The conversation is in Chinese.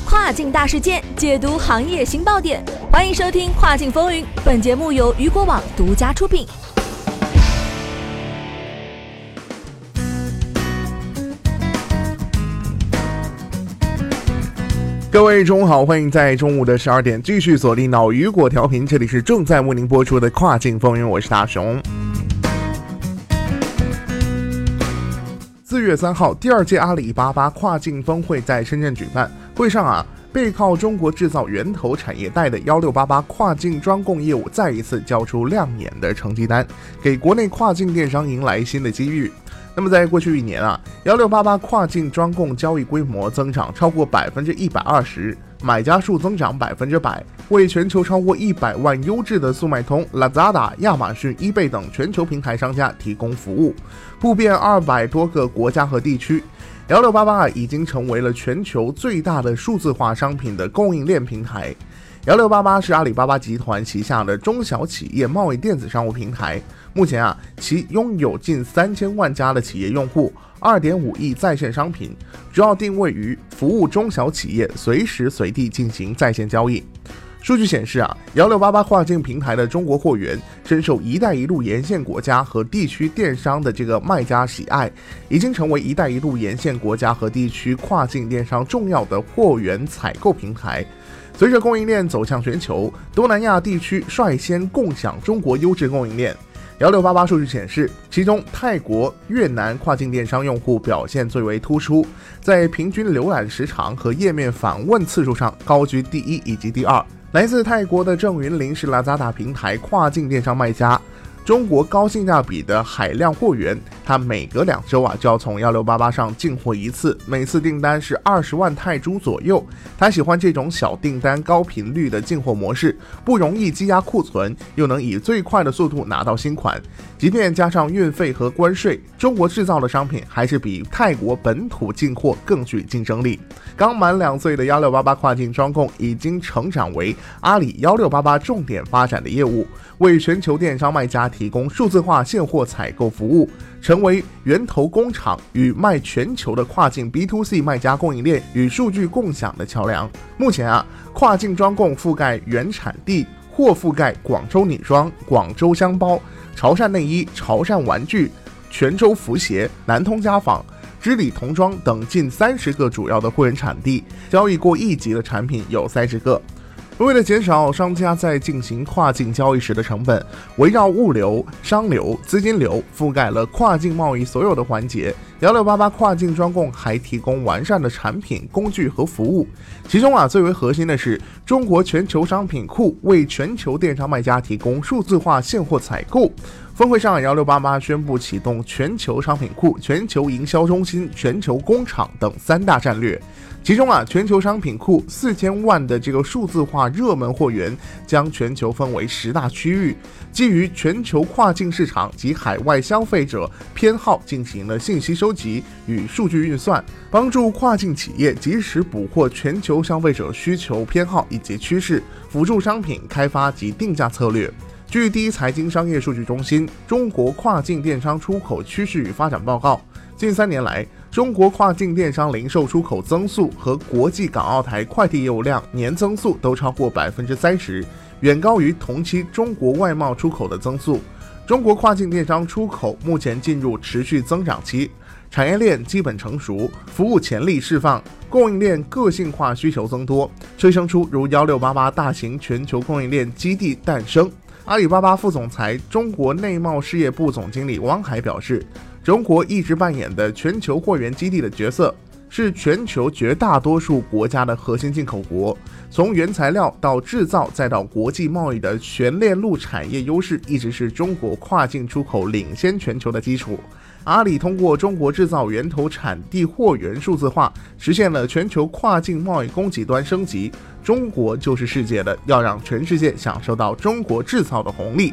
跨境大事件，解读行业新爆点。欢迎收听《跨境风云》，本节目由雨果网独家出品。各位中午好，欢迎在中午的十二点继续锁定到雨果调频，这里是正在为您播出的《跨境风云》，我是大熊。四月三号，第二届阿里巴巴跨境峰会在深圳举办。会上啊，背靠中国制造源头产业带的幺六八八跨境专供业务再一次交出亮眼的成绩单，给国内跨境电商迎来新的机遇。那么在过去一年啊，幺六八八跨境专供交易规模增长超过百分之一百二十。买家数增长百分之百，为全球超过一百万优质的速卖通、Lazada、亚马逊、易贝等全球平台商家提供服务，布遍二百多个国家和地区。幺六八八已经成为了全球最大的数字化商品的供应链平台。幺六八八是阿里巴巴集团旗下的中小企业贸易电子商务平台，目前啊，其拥有近三千万家的企业用户。二点五亿在线商品，主要定位于服务中小企业，随时随地进行在线交易。数据显示啊，幺六八八跨境平台的中国货源深受“一带一路”沿线国家和地区电商的这个卖家喜爱，已经成为“一带一路”沿线国家和地区跨境电商重要的货源采购平台。随着供应链走向全球，东南亚地区率先共享中国优质供应链。幺六八八数据显示，其中泰国、越南跨境电商用户表现最为突出，在平均浏览时长和页面访问次数上高居第一以及第二。来自泰国的郑云林是拉扎达平台跨境电商卖家。中国高性价比的海量货源，他每隔两周啊就要从幺六八八上进货一次，每次订单是二十万泰铢左右。他喜欢这种小订单、高频率的进货模式，不容易积压库存，又能以最快的速度拿到新款。即便加上运费和关税，中国制造的商品还是比泰国本土进货更具竞争力。刚满两岁的幺六八八跨境专供已经成长为阿里幺六八八重点发展的业务，为全球电商卖家。提供数字化现货采购服务，成成为源头工厂与卖全球的跨境 B to C 卖家供应链与数据共享的桥梁。目前啊，跨境专供覆盖原产地，或覆盖广州女装、广州箱包、潮汕内衣、潮汕玩具、泉州服鞋、南通家纺、织里童装等近三十个主要的货源产地，交易过亿级的产品有三十个。为了减少商家在进行跨境交易时的成本，围绕物流、商流、资金流，覆盖了跨境贸易所有的环节。幺六八八跨境专供还提供完善的产品、工具和服务。其中啊，最为核心的是中国全球商品库，为全球电商卖家提供数字化现货采购。峰会上，幺六八八宣布启动全球商品库、全球营销中心、全球工厂等三大战略。其中啊，全球商品库四千万的这个数字化热门货源，将全球分为十大区域，基于全球跨境市场及海外消费者偏好进行了信息收集与数据运算，帮助跨境企业及时捕获全球消费者需求偏好以及趋势，辅助商品开发及定价策略。据第一财经商业数据中心《中国跨境电商出口趋势与发展报告》，近三年来。中国跨境电商零售出口增速和国际港澳台快递业务量年增速都超过百分之三十，远高于同期中国外贸出口的增速。中国跨境电商出口目前进入持续增长期，产业链基本成熟，服务潜力释放，供应链个性化需求增多，催生出如幺六八八大型全球供应链基地诞生。阿里巴巴副总裁、中国内贸事业部总经理汪海表示。中国一直扮演的全球货源基地的角色，是全球绝大多数国家的核心进口国。从原材料到制造，再到国际贸易的全链路产业优势，一直是中国跨境出口领先全球的基础。阿里通过中国制造源头产地货源数字化，实现了全球跨境贸易供给端升级。中国就是世界的，要让全世界享受到中国制造的红利。